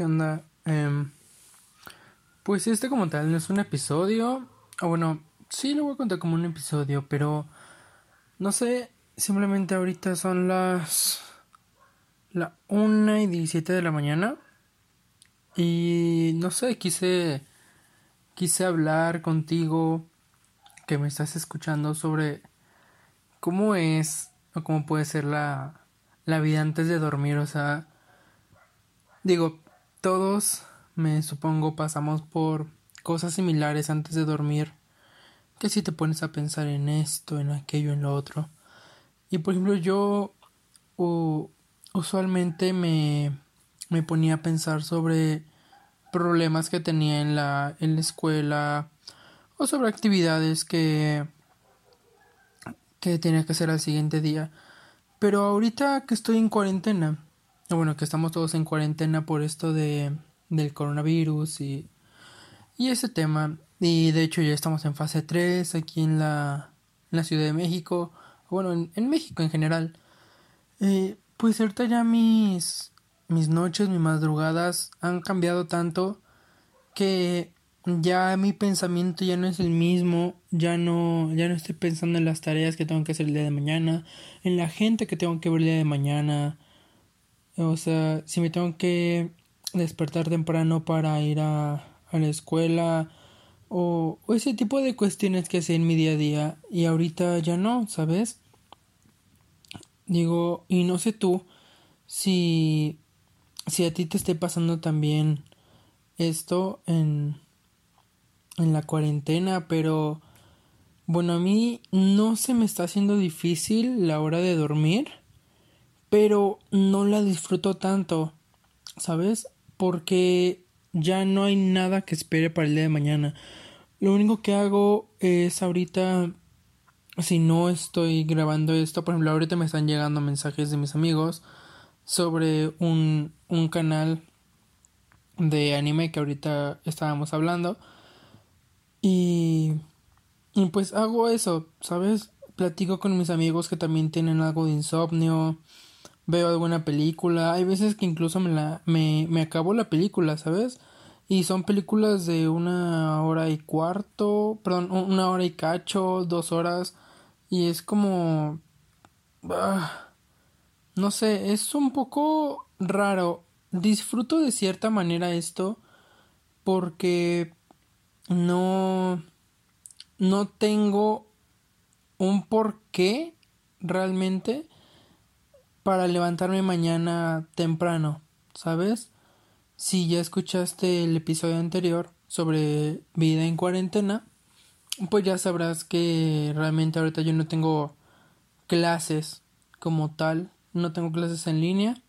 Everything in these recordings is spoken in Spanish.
¿Qué onda? Em, pues este como tal no es un episodio. O bueno, sí lo voy a contar como un episodio, pero no sé, simplemente ahorita son las la 1 y 17 de la mañana. Y no sé, quise quise hablar contigo que me estás escuchando sobre cómo es o cómo puede ser la la vida antes de dormir, o sea, digo, todos, me supongo, pasamos por cosas similares antes de dormir. Que si te pones a pensar en esto, en aquello, en lo otro. Y por ejemplo, yo u- usualmente me, me ponía a pensar sobre problemas que tenía en la, en la escuela o sobre actividades que, que tenía que hacer al siguiente día. Pero ahorita que estoy en cuarentena, bueno, que estamos todos en cuarentena por esto de del coronavirus y, y ese tema. Y de hecho ya estamos en fase 3 aquí en la, en la Ciudad de México. Bueno, en, en México en general. Eh, pues ahorita ya mis, mis noches, mis madrugadas han cambiado tanto que ya mi pensamiento ya no es el mismo, ya no, ya no estoy pensando en las tareas que tengo que hacer el día de mañana, en la gente que tengo que ver el día de mañana, o sea, si me tengo que despertar temprano para ir a, a la escuela o, ese tipo de cuestiones que hacía en mi día a día y ahorita ya no, ¿sabes? Digo, y no sé tú si, si a ti te esté pasando también esto en, en la cuarentena, pero bueno, a mí no se me está haciendo difícil la hora de dormir pero no la disfruto tanto, ¿sabes? Porque ya no hay nada que espere para el día de mañana. Lo único que hago es ahorita, si no estoy grabando esto, por ejemplo, ahorita me están llegando mensajes de mis amigos sobre un, un canal de anime que ahorita estábamos hablando. Y, y pues hago eso, ¿sabes? Platico con mis amigos que también tienen algo de insomnio veo alguna película. Hay veces que incluso me la me, me acabo la película, ¿sabes? Y son películas de una hora y cuarto, perdón, una hora y cacho, dos horas. Y es como... ah, no sé, es un poco raro. Disfruto de cierta manera esto porque no... No tengo un porqué realmente para levantarme mañana temprano, ¿sabes? Si ya escuchaste el episodio anterior sobre vida en cuarentena, pues ya sabrás que realmente ahorita yo no tengo clases como tal, no tengo clases en línea,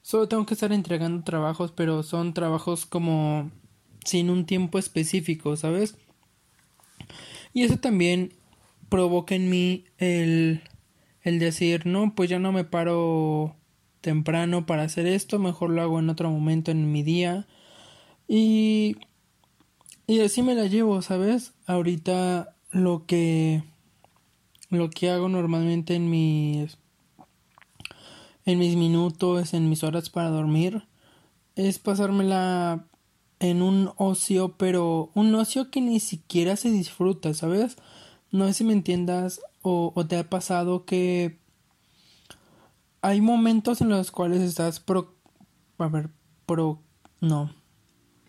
solo tengo que estar entregando trabajos, pero son trabajos como sin un tiempo específico, ¿sabes? Y eso también provoca en mí el el decir, no, pues ya no me paro temprano para hacer esto, mejor lo hago en otro momento en mi día. Y, y así me la llevo, ¿sabes? Ahorita lo que, lo que hago normalmente en mis, en mis minutos, en mis horas para dormir, es pasármela en un ocio, pero un ocio que ni siquiera se disfruta, ¿sabes? No sé si me entiendas o, te ha pasado que hay momentos en los cuales estás pro, a ver, pro, no,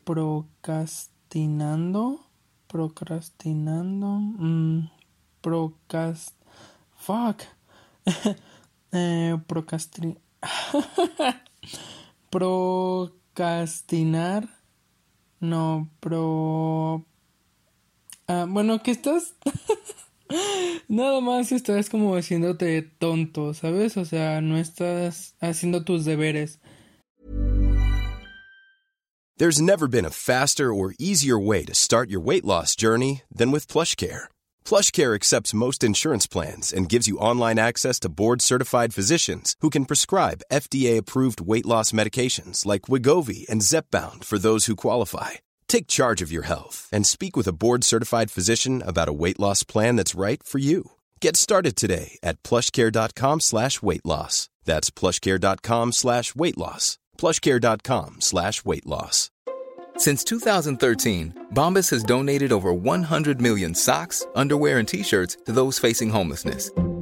procrastinando, procrastinando, mm, procast... Fuck. eh, procastri... procrastinar. No, pro... Ah, bueno, que estás... Nada más estás como haciéndote tonto, ¿sabes? O sea, no estás haciendo tus deberes. There's never been a faster or easier way to start your weight loss journey than with PlushCare. PlushCare accepts most insurance plans and gives you online access to board-certified physicians who can prescribe FDA-approved weight loss medications like Wigovi and Zepbound for those who qualify. Take charge of your health and speak with a board-certified physician about a weight loss plan that's right for you. Get started today at plushcare.com slash weight loss. That's plushcare.com slash weight loss. plushcare.com slash weight loss. Since 2013, Bombas has donated over 100 million socks, underwear, and T-shirts to those facing homelessness.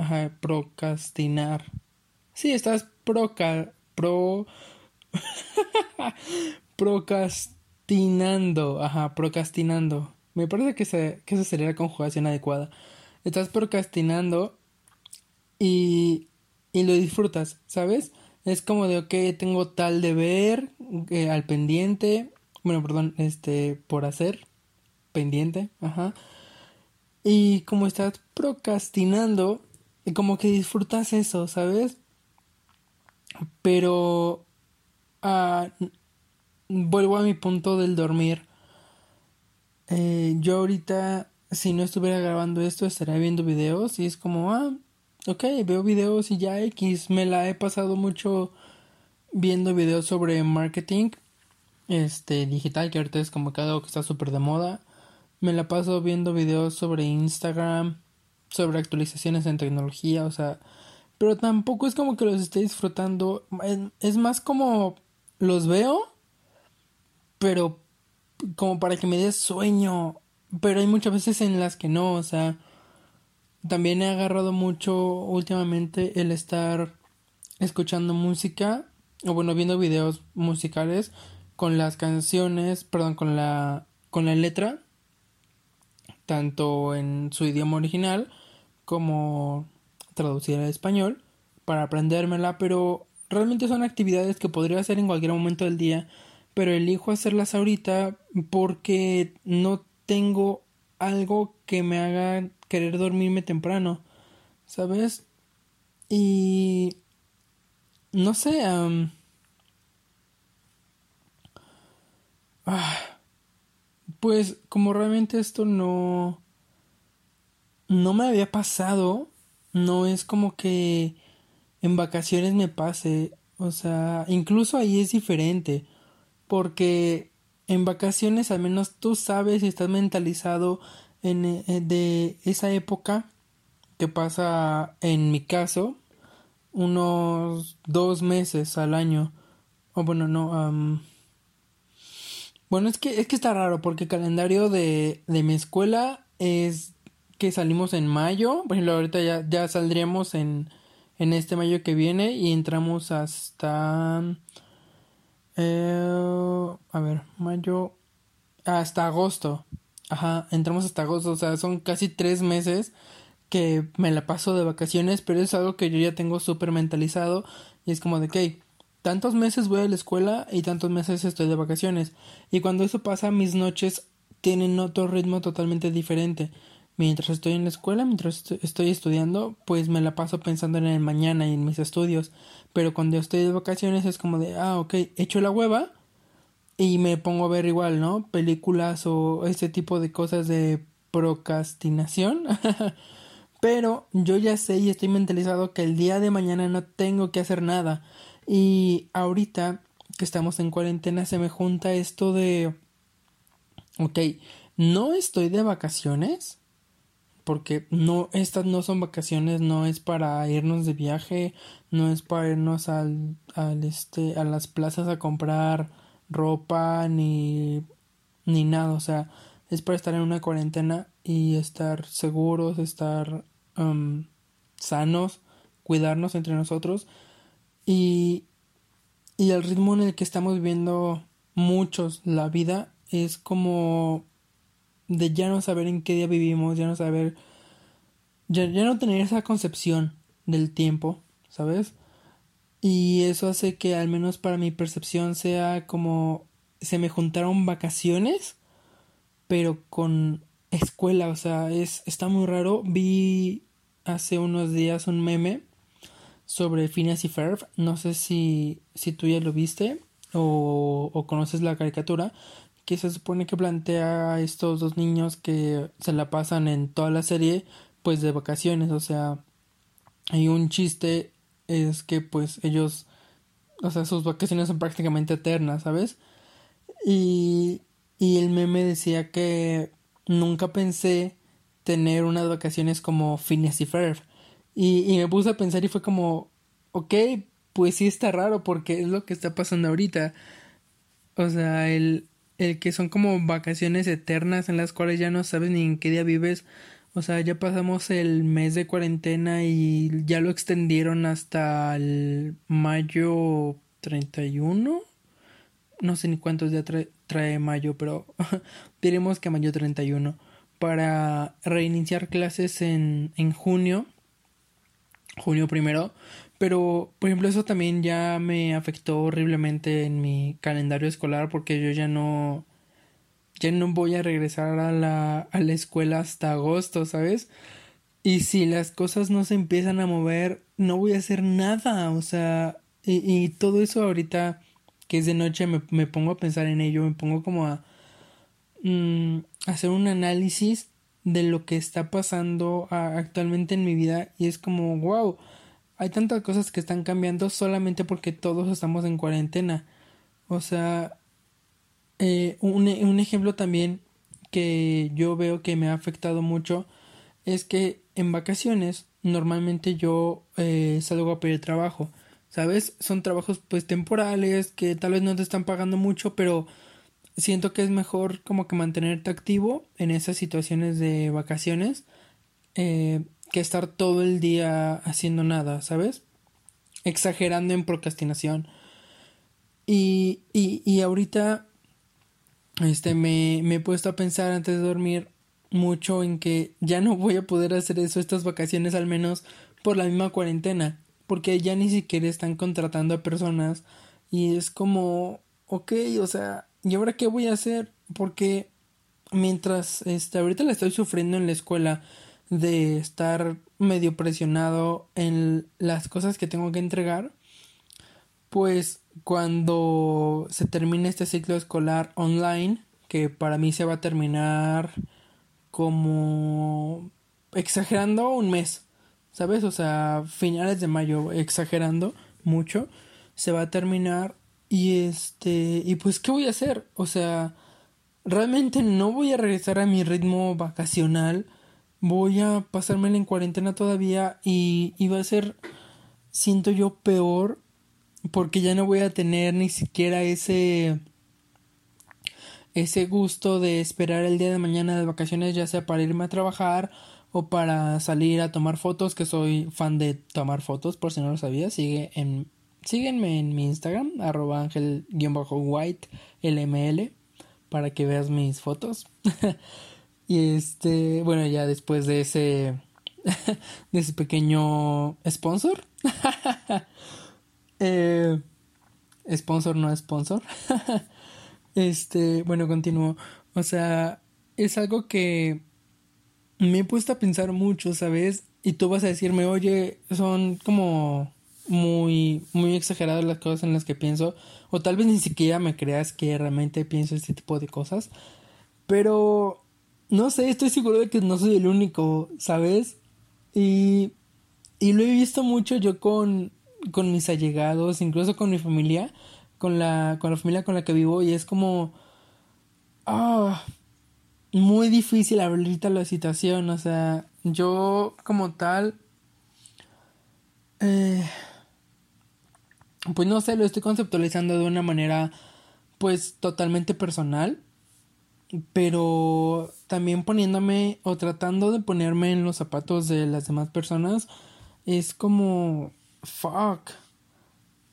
Ajá, procrastinar. Sí, estás proca pro procrastinando. Ajá, procrastinando. Me parece que, se, que esa sería la conjugación adecuada. Estás procrastinando y, y lo disfrutas, ¿sabes? Es como de, ok, tengo tal deber eh, al pendiente. Bueno, perdón, este, por hacer. Pendiente, ajá. Y como estás procrastinando, como que disfrutas eso, ¿sabes? Pero uh, vuelvo a mi punto del dormir. Eh, yo ahorita, si no estuviera grabando esto, estaría viendo videos y es como, ah, ok, veo videos y ya X. Me la he pasado mucho viendo videos sobre marketing este digital, que ahorita es como que algo que está súper de moda. Me la paso viendo videos sobre Instagram, sobre actualizaciones en tecnología, o sea, pero tampoco es como que los esté disfrutando, es más como los veo, pero como para que me dé sueño, pero hay muchas veces en las que no, o sea, también he agarrado mucho últimamente el estar escuchando música, o bueno, viendo videos musicales con las canciones, perdón, con la con la letra tanto en su idioma original como traducida al español para aprendérmela, pero realmente son actividades que podría hacer en cualquier momento del día, pero elijo hacerlas ahorita porque no tengo algo que me haga querer dormirme temprano, ¿sabes? Y no sé, ah, pues como realmente esto no no me había pasado, no es como que en vacaciones me pase, o sea, incluso ahí es diferente, porque en vacaciones al menos tú sabes y estás mentalizado en, eh, de esa época que pasa en mi caso unos dos meses al año o bueno no bueno, es que, es que está raro porque el calendario de, de mi escuela es que salimos en mayo. Por ejemplo, ahorita ya, saldríamos en, en este mayo que viene y entramos hasta... Eh, a ver, mayo... Hasta agosto. Ajá, entramos hasta agosto. O sea, son casi tres meses que me la paso de vacaciones, pero es algo que yo ya tengo súper mentalizado. Y es como de que tantos meses voy a la escuela y tantos meses estoy de vacaciones. Y cuando eso pasa, mis noches tienen otro ritmo totalmente diferente. Mientras estoy en la escuela, mientras estoy estudiando, pues me la paso pensando en el mañana y en mis estudios. Pero cuando estoy de vacaciones es como de, ah, ok, echo la hueva y me pongo a ver igual, ¿no? Películas o este tipo de cosas de procrastinación. Pero yo ya sé y estoy mentalizado que el día de mañana no tengo que hacer nada. Y ahorita que estamos en cuarentena se me junta esto de, ok, no estoy de vacaciones, porque no, estas no son vacaciones, no es para irnos de viaje, no es para irnos al, al este, a las plazas a comprar ropa ni, ni nada, o sea, es para estar en una cuarentena y estar seguros, estar um, sanos, cuidarnos entre nosotros. Y, y el ritmo en el que estamos viviendo muchos la vida es como de ya no saber en qué día vivimos, ya no saber, ya, ya no tener esa concepción del tiempo, ¿sabes? Y eso hace que al menos para mi percepción sea como se me juntaron vacaciones, pero con escuela, o sea, es está muy raro. Vi hace unos días un meme sobre Phineas y Ferb, no sé si si tú ya lo viste o, o conoces la caricatura, que se supone que plantea a estos dos niños que se la pasan en toda la serie pues de vacaciones, o sea, hay un chiste es que pues ellos, o sea, sus vacaciones son prácticamente eternas, ¿sabes? Y, y el meme decía que nunca pensé tener unas vacaciones como Phineas y Ferb. Y, y me puse a pensar y fue como, ok, pues sí está raro porque es lo que está pasando ahorita. O sea, el, el que son como vacaciones eternas en las cuales ya no sabes ni en qué día vives. O sea, ya pasamos el mes de cuarentena y ya lo extendieron hasta el mayo 31. No sé ni cuántos días trae, mayo, pero diremos que mayo 31. Para reiniciar clases en, en junio. Junio primero. Pero, por ejemplo, eso también ya me afectó horriblemente en mi calendario escolar porque yo ya no ya no voy a regresar a la, a la escuela hasta agosto, ¿sabes? Y si las cosas no se empiezan a mover, no voy a hacer nada, o sea, y, y todo eso ahorita que es de noche me, me, pongo a pensar en ello, me pongo como a mm, hacer un análisis de lo que está pasando actualmente en mi vida y es como, wow, hay tantas cosas que están cambiando solamente porque todos estamos en cuarentena. O sea, eh, un, un, ejemplo también que yo veo que me ha afectado mucho es que en vacaciones normalmente yo eh, salgo a pedir trabajo. ¿Sabes? Son trabajos pues temporales que tal vez no te están pagando mucho, pero siento que es mejor como que mantenerte activo en esas situaciones de vacaciones eh, que estar todo el día haciendo nada, ¿sabes? Exagerando en procrastinación. Y, y, y ahorita este, me, me he puesto a pensar antes de dormir mucho en que ya no voy a poder hacer eso estas vacaciones al menos por la misma cuarentena porque ya ni siquiera están contratando a personas y es como ok o sea y ahora qué voy a hacer porque mientras este ahorita la estoy sufriendo en la escuela de estar medio presionado en las cosas que tengo que entregar pues cuando se termine este ciclo escolar online, que para mí se va a terminar como exagerando un mes, ¿sabes? O sea, finales de mayo, exagerando mucho, se va a terminar y este, y pues, ¿qué voy a hacer? O sea, realmente no voy a regresar a mi ritmo vacacional, voy a pasármela en cuarentena todavía y, y va a ser, siento yo, peor porque ya no voy a tener ni siquiera ese ese gusto de esperar el día de mañana de vacaciones ya sea para irme a trabajar o para salir a tomar fotos que soy fan de tomar fotos por si no lo sabías sigue en síguenme en mi Instagram arroba ángel-white lml para que veas mis fotos y este bueno ya después de ese de ese pequeño sponsor Eh, sponsor no sponsor. este, bueno, continúo. O sea, es algo que me he puesto a pensar mucho, ¿sabes? Y tú vas a decirme, oye, son como muy, muy exageradas las cosas en las que pienso. O tal vez ni siquiera me creas que realmente pienso este tipo de cosas. Pero, no sé, estoy seguro de que no soy el único, ¿sabes? Y, y lo he visto mucho yo con con mis allegados, incluso con mi familia, con la, con la familia con la que vivo y es como... Ah, muy difícil ahorita la situación, o sea, yo como tal, eh, pues no sé, lo estoy conceptualizando de una manera pues totalmente personal, pero también poniéndome o tratando de ponerme en los zapatos de las demás personas, es como, fuck,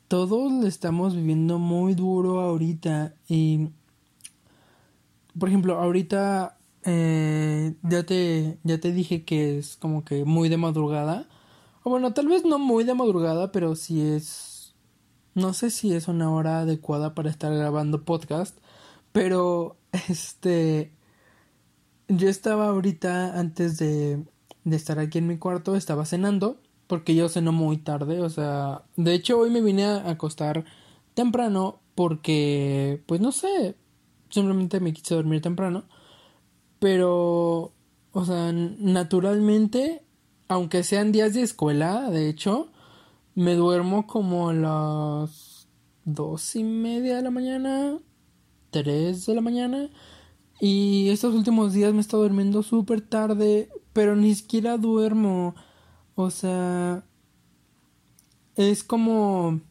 todos lo estamos viviendo muy duro ahorita. Y, por ejemplo, ahorita eh, ya te ya te dije que es como que muy de madrugada. O bueno tal vez no muy de madrugada pero sí es no sé si es una hora adecuada para estar grabando podcast pero este yo estaba ahorita antes de de estar aquí en mi cuarto estaba cenando porque yo ceno muy tarde o sea de hecho hoy me vine a acostar temprano porque pues no sé simplemente me quise dormir temprano pero, o sea, naturalmente, aunque sean días de escuela, de hecho, me duermo como a las dos y media de la mañana, tres de la mañana. Y estos últimos días me he estado durmiendo súper tarde, pero ni siquiera duermo. O sea, es como...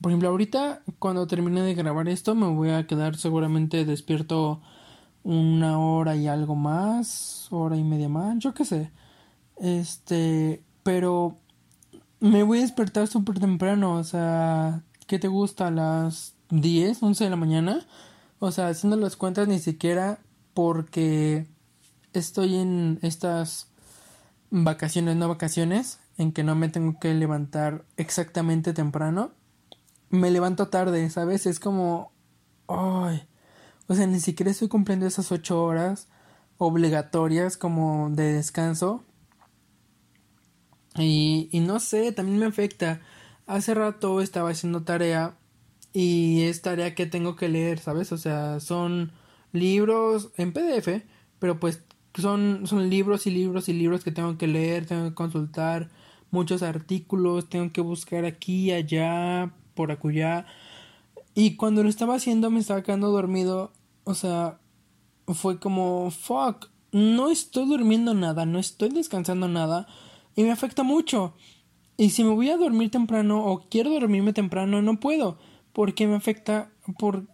Por ejemplo, ahorita cuando termine de grabar esto me voy a quedar seguramente despierto una hora y algo más, hora y media más, yo qué sé. Este, pero me voy a despertar súper temprano, o sea, ¿qué te gusta? Las 10, 11 de la mañana. O sea, haciendo las cuentas ni siquiera porque estoy en estas vacaciones, no vacaciones, en que no me tengo que levantar exactamente temprano. Me levanto tarde, ¿sabes? Es como... Ay, o sea, ni siquiera estoy cumpliendo esas ocho horas obligatorias como de descanso. Y, y no sé, también me afecta. Hace rato estaba haciendo tarea y es tarea que tengo que leer, ¿sabes? O sea, son libros en PDF, pero pues son, son libros y libros y libros que tengo que leer, tengo que consultar muchos artículos, tengo que buscar aquí, allá, por acullá. Y cuando lo estaba haciendo me estaba quedando dormido o sea, fue como, fuck, no estoy durmiendo nada, no estoy descansando nada y me afecta mucho. Y si me voy a dormir temprano o quiero dormirme temprano, no puedo, porque me afecta por,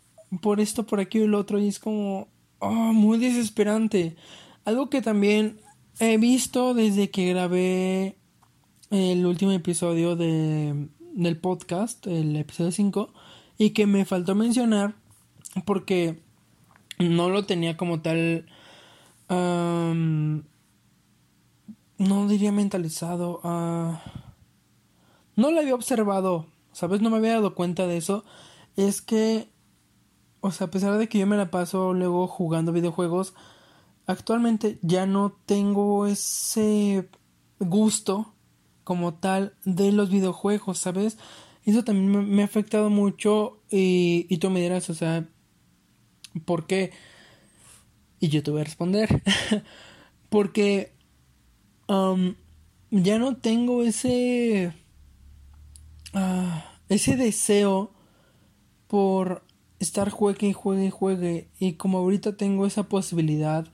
por esto, por aquí y lo otro, y es como, oh, muy desesperante. Algo que también he visto desde que grabé el último episodio de, del podcast, el episodio 5, y que me faltó mencionar, porque no lo tenía como tal no diría mentalizado uh, no lo había observado sabes no me había dado cuenta de eso es que o sea a pesar de que yo me la paso luego jugando videojuegos actualmente ya no tengo ese gusto como tal de los videojuegos sabes eso también me, ha afectado mucho y, y tú me dirás o sea ¿Por qué? Y yo te voy a responder. Porque ya no tengo ese... Uh, ese deseo por estar juegue y juegue y juegue. Y como ahorita tengo esa posibilidad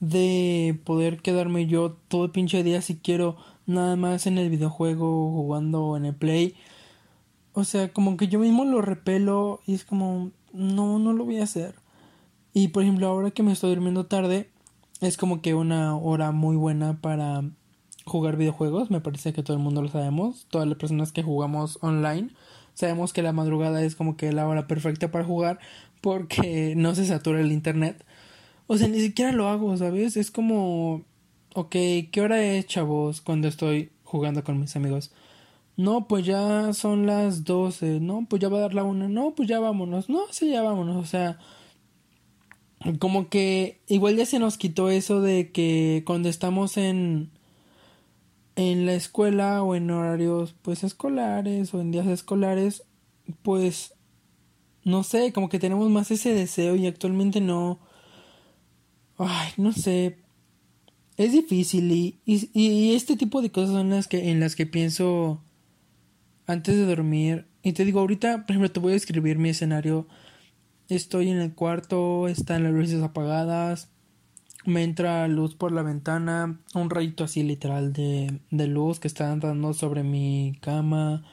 de poder quedarme yo todo el pinche día si quiero nada más en el videojuego jugando en el play. O sea, como que yo mismo lo repelo y es como, no, no lo voy a hacer. Y por ejemplo, ahora que me estoy durmiendo tarde, es como que una hora muy buena para jugar videojuegos. Me parece que todo el mundo lo sabemos. Todas las personas que jugamos online sabemos que la madrugada es como que la hora perfecta para jugar porque no se satura el internet. O sea, ni siquiera lo hago, ¿sabes? Es como, ok, ¿qué hora es, chavos, cuando estoy jugando con mis amigos? No, pues ya son las 12. No, pues ya va a dar la una. No, pues ya vámonos. No, sí, ya vámonos. O sea, como que igual ya se nos quitó eso de que cuando estamos en en la escuela o en horarios pues escolares o en días escolares pues no sé como que tenemos más ese deseo y actualmente no ay no sé es difícil y, y, este tipo de cosas son las que en las que pienso antes de dormir y te digo ahorita por ejemplo te voy a escribir mi escenario Estoy en el cuarto, están las luces apagadas. Me entra luz por la ventana, un rayito así literal de, de luz que está andando sobre mi cama.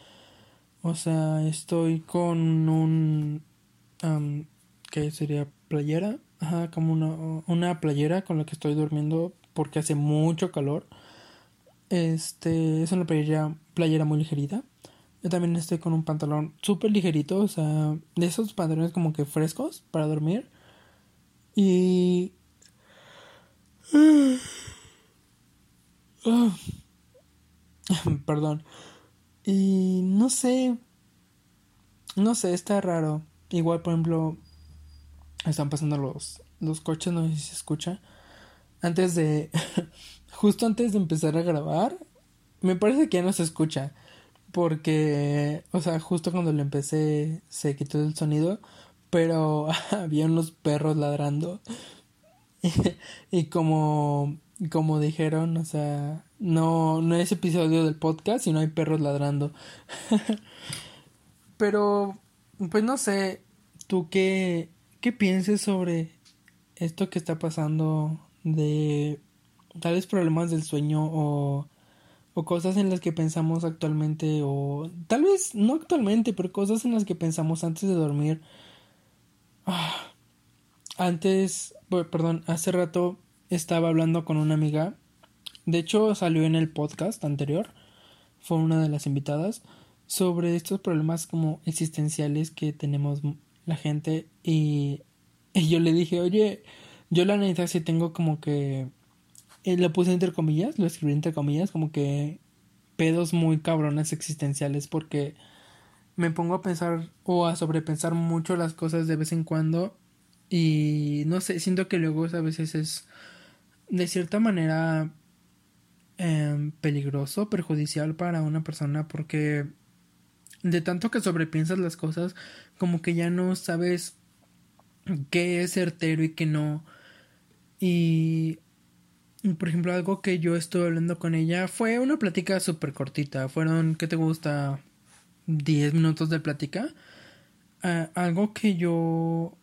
O sea, estoy con un... ¿Qué sería? ¿Playera? Ajá, como una, una playera con la que estoy durmiendo porque hace mucho calor. Este es una playera, playera muy ligerita. Yo también estoy con un pantalón súper ligerito, o sea, de esos pantalones como que frescos para dormir. Y... Perdón. Y no sé. No sé, está raro. Igual, por ejemplo, están pasando los, los coches, no sé si se escucha. Antes de... justo antes de empezar a grabar, me parece que ya no se escucha. Porque, o sea, justo cuando lo empecé se quitó el sonido, pero había unos perros ladrando. y como, como dijeron, o sea, no, no es episodio del podcast, sino hay perros ladrando. pero, pues no sé, tú qué, qué pienses sobre esto que está pasando de tales problemas del sueño o, o cosas en las que pensamos actualmente o tal vez no actualmente, pero cosas en las que pensamos antes de dormir. Ah, antes, perdón, hace rato estaba hablando con una amiga. De hecho, salió en el podcast anterior. Fue una de las invitadas sobre estos problemas como existenciales que tenemos la gente y, yo le dije, oye, yo la neta sí tengo como que eh, lo puse entre comillas, lo escribí entre comillas, como que pedos muy cabrones existenciales porque me pongo a pensar o a sobrepensar mucho las cosas de vez en cuando y no sé, siento que luego a veces es de cierta manera em, peligroso, perjudicial para una persona porque de tanto que sobrepiensas las cosas como que ya no sabes qué es certero y qué no y por ejemplo, algo que yo estuve hablando con ella fue una plática súper cortita. Fueron, ¿qué te gusta? 10 minutos de plática. Ah, algo que yo,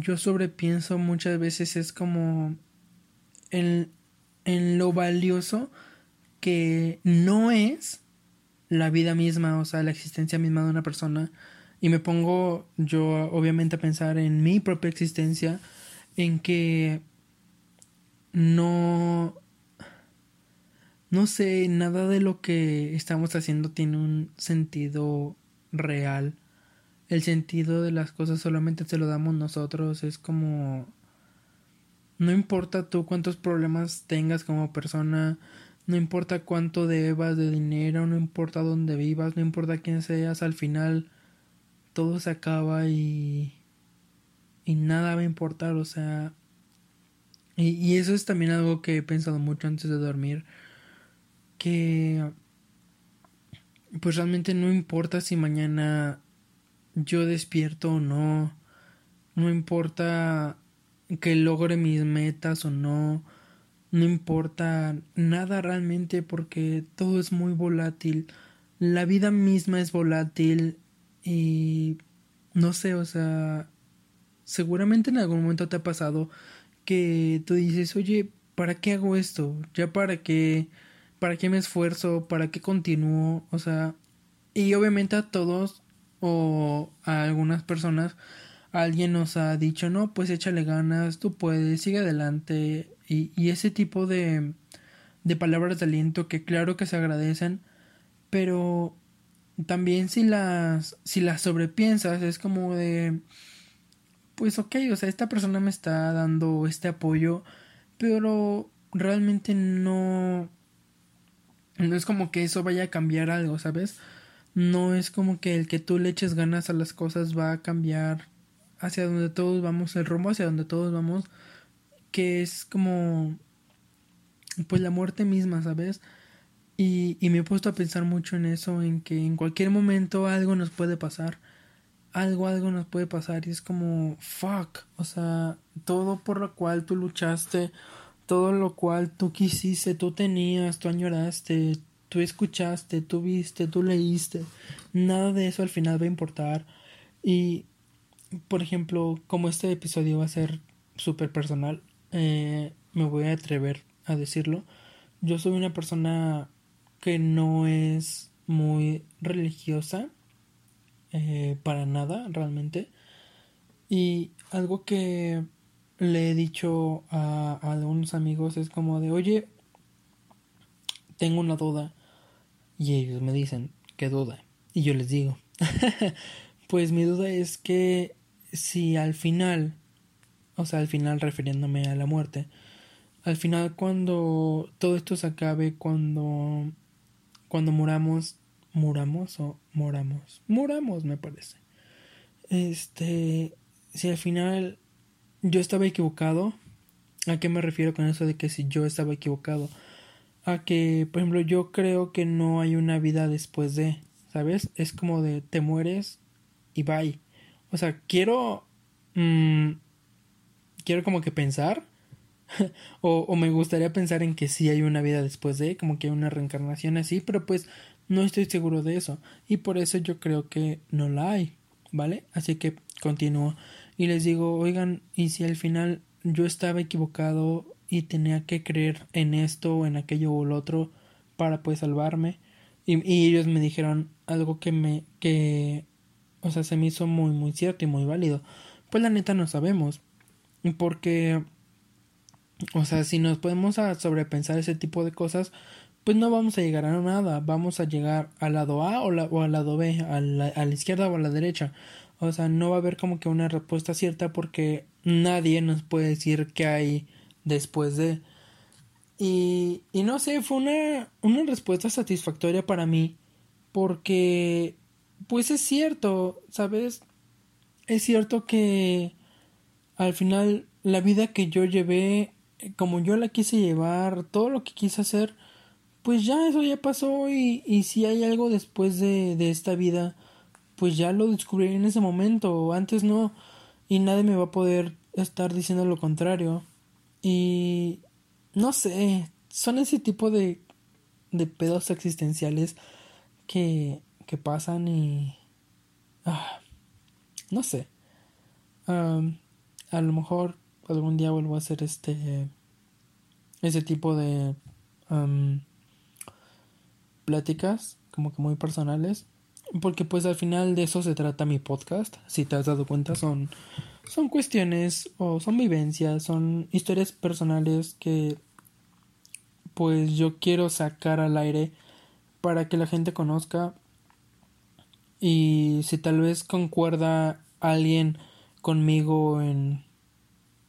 yo sobrepienso muchas veces es como en, en lo valioso que no es la vida misma, o sea, la existencia misma de una persona. Y me pongo yo obviamente a pensar en mi propia existencia, en que no no sé, nada de lo que estamos haciendo tiene un sentido real. El sentido de las cosas solamente se lo damos nosotros. Es como... No importa tú cuántos problemas tengas como persona, no importa cuánto debas de dinero, no importa dónde vivas, no importa quién seas, al final todo se acaba y... y nada va a importar, o sea, y, eso es también algo que he pensado mucho antes de dormir. Que pues realmente no importa si mañana yo despierto o no. No importa que logre mis metas o no. No importa nada realmente porque todo es muy volátil. La vida misma es volátil y no sé, o sea, seguramente en algún momento te ha pasado que tú dices, oye, ¿para qué hago esto? ¿Ya para qué? ¿Para qué me esfuerzo? ¿Para qué continúo? O sea, y obviamente a todos o a algunas personas alguien nos ha dicho, no, pues échale ganas, tú puedes, sigue adelante. Y, y ese tipo de, de palabras de aliento que claro que se agradecen, pero también si las, si las sobrepiensas es como de pues ok, o sea, esta persona me está dando este apoyo, pero realmente no... No es como que eso vaya a cambiar algo, ¿sabes? No es como que el que tú le eches ganas a las cosas va a cambiar hacia donde todos vamos, el rumbo hacia donde todos vamos, que es como pues la muerte misma, ¿sabes? Y, y me he puesto a pensar mucho en eso, en que en cualquier momento algo nos puede pasar algo, algo nos puede pasar y es como, fuck, o sea, todo por lo cual tú luchaste, todo lo cual tú quisiste, tú tenías, tú añoraste, tú escuchaste, tú viste, tú leíste, nada de eso al final va a importar. Y, por ejemplo, como este episodio va a ser súper personal, eh, me voy a atrever a decirlo. Yo soy una persona que no es muy religiosa. Eh, para nada, realmente. Y algo que le he dicho a, a algunos amigos es como de, oye, tengo una duda. Y ellos me dicen, ¿qué duda? Y yo les digo, pues mi duda es que si al final, o sea, al final refiriéndome a la muerte, al final cuando todo esto se acabe, cuando, cuando muramos, muramos o moramos, muramos me parece. Este, si al final yo estaba equivocado, ¿a qué me refiero con eso de que si yo estaba equivocado? A que, por ejemplo, yo creo que no hay una vida después de, ¿sabes? Es como de te mueres y bye. O sea, quiero... Mmm, quiero como que pensar. o, o, me gustaría pensar en que sí hay una vida después de, como que hay una reencarnación así, pero pues no estoy seguro de eso. Y por eso yo creo que no la hay. ¿Vale? Así que continúo. Y les digo, oigan, ¿y si al final yo estaba equivocado y tenía que creer en esto o en aquello o lo otro para pues salvarme? Y, y ellos me dijeron algo que me, que, o sea, se me hizo muy, muy cierto y muy válido. Pues la neta no sabemos. Porque, o sea, si nos podemos a sobrepensar ese tipo de cosas, pues no vamos a llegar a nada. Vamos a llegar al lado A o, la, o al lado B, a la, a la izquierda o a la derecha. O sea, no va a haber como que una respuesta cierta porque nadie nos puede decir qué hay después de. Y, y no sé, fue una, una respuesta satisfactoria para mí porque, pues es cierto, ¿sabes? Es cierto que al final la vida que yo llevé, como yo la quise llevar, todo lo que quise hacer, pues ya eso ya pasó y, y si hay algo después de, de esta vida, pues ya lo descubrí en ese momento, antes no, y nadie me va a poder estar diciendo lo contrario. Y no sé, son ese tipo de, de pedos existenciales que, que pasan y... Ah, no sé. A lo mejor algún día vuelvo a hacer este... Ese tipo de... Pláticas como que muy personales porque pues al final de eso se trata mi podcast si te has dado cuenta son son cuestiones o son vivencias son historias personales que pues yo quiero sacar al aire para que la gente conozca. Y si tal vez concuerda alguien conmigo en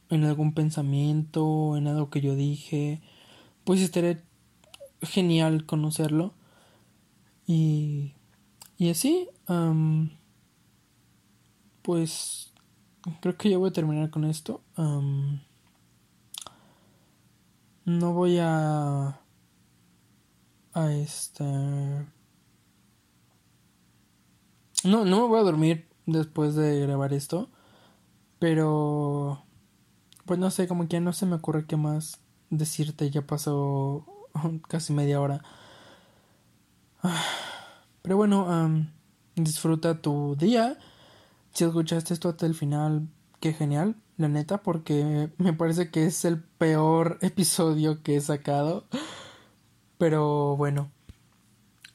en algún pensamiento en algo que yo dije pues estaría genial conocerlo. Y y así, pues creo que ya voy a terminar con esto. Um, no voy a... A este... No, no me voy a dormir después de grabar esto. Pero... Pues no sé, como que ya no se me ocurre qué más decirte. Ya pasó casi media hora. Pero bueno, disfruta tu día. Si escuchaste esto hasta el final, qué genial, la neta, porque me parece que es el peor episodio que he sacado. Pero bueno.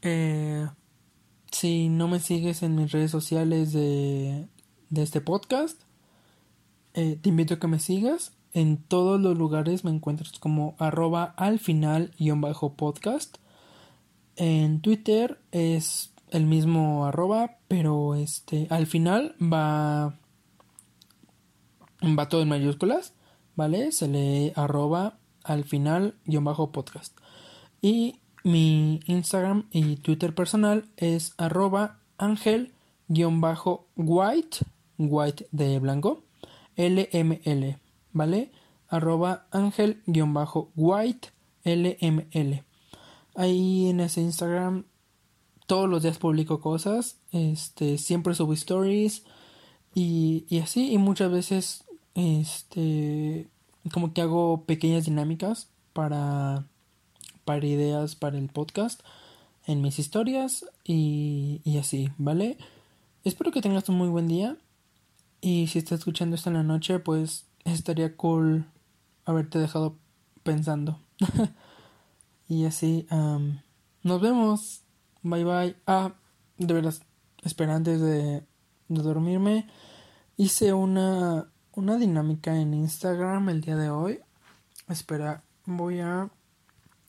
Eh, si no me sigues en mis redes sociales de, de este podcast, eh, te invito a que me sigas. En todos los lugares me encuentras como arroba al final bajo podcast. En Twitter es el mismo arroba, pero este al final va va todo en mayúsculas, ¿vale? Se lee arroba al final guion bajo podcast. Y mi Instagram y Twitter personal es arroba ángel guion bajo white, white de blanco, LML, ¿vale? Arroba ángel guion bajo white, LML. Ahí en ese Instagram todos los días publico cosas, este, siempre subo stories y, y así, y muchas veces, este, como que hago pequeñas dinámicas para, para ideas para el podcast en mis historias y, y así, ¿vale? Espero que tengas un muy buen día y si estás escuchando esto en la noche, pues estaría cool haberte dejado pensando. y así, nos vemos. Bye bye. Ah, de veras, espera antes de, de dormirme. Hice una, una dinámica en Instagram el día de hoy. Espera, voy a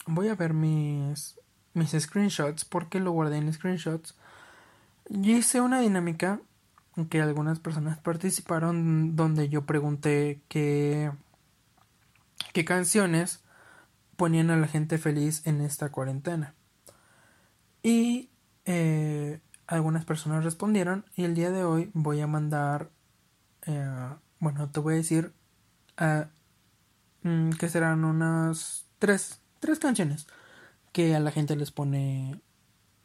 voy a ver mis mis screenshots porque lo guardé en screenshots. Y hice una dinámica en que algunas personas participaron donde yo pregunté qué qué canciones ponían a la gente feliz en esta cuarentena. Y eh, algunas personas respondieron y el día de hoy voy a mandar, eh, bueno, te voy a decir uh, que serán unas tres, tres canciones que a la gente les pone,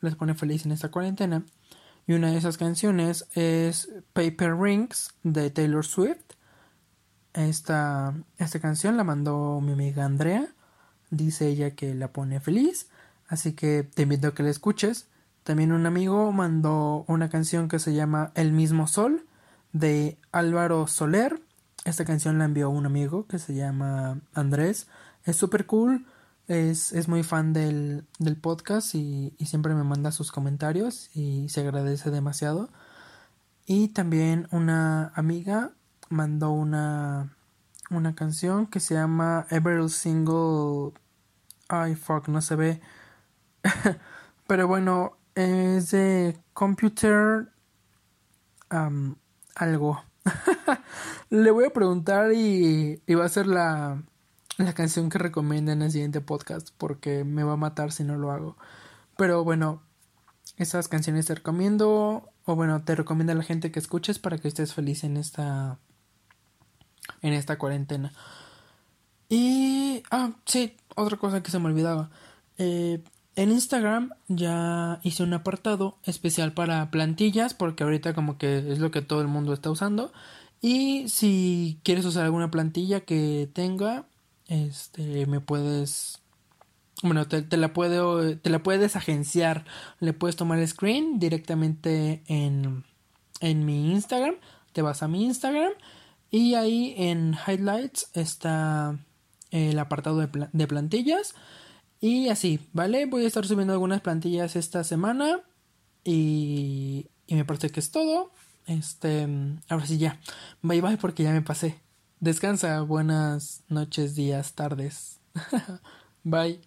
les pone feliz en esta cuarentena. Y una de esas canciones es Paper Rings de Taylor Swift. Esta, esta canción la mandó mi amiga Andrea. Dice ella que la pone feliz. Así que te invito a que la escuches. También un amigo mandó una canción que se llama El mismo sol de Álvaro Soler. Esta canción la envió un amigo que se llama Andrés. Es súper cool. Es, es, muy fan del, del podcast y, y, siempre me manda sus comentarios y se agradece demasiado. Y también una amiga mandó una, una canción que se llama Every Single... Ay, fuck, no se ve. Pero bueno, es de computer algo. Le voy a preguntar y, va a ser la, la canción que recomienda en el siguiente podcast porque me va a matar si no lo hago. Pero bueno, esas canciones te recomiendo o bueno, te recomiendo a la gente que escuches para que estés feliz en esta en esta cuarentena. Y ah, sí, otra cosa que se me olvidaba. Eh, en Instagram ya hice un apartado especial para plantillas porque ahorita como que es lo que todo el mundo está usando. Y si quieres usar alguna plantilla que tenga, este, me puedes, bueno, te, la puedo, te la puedes agenciar. Le puedes tomar screen directamente en, en mi Instagram. Te vas a mi Instagram y ahí en highlights está el apartado de plantillas y así, ¿vale? Voy a estar subiendo algunas plantillas esta semana. Y, me parece que es todo. Este, ahora sí ya. Bye bye porque ya me pasé. Descansa. Buenas noches, días, tardes. bye.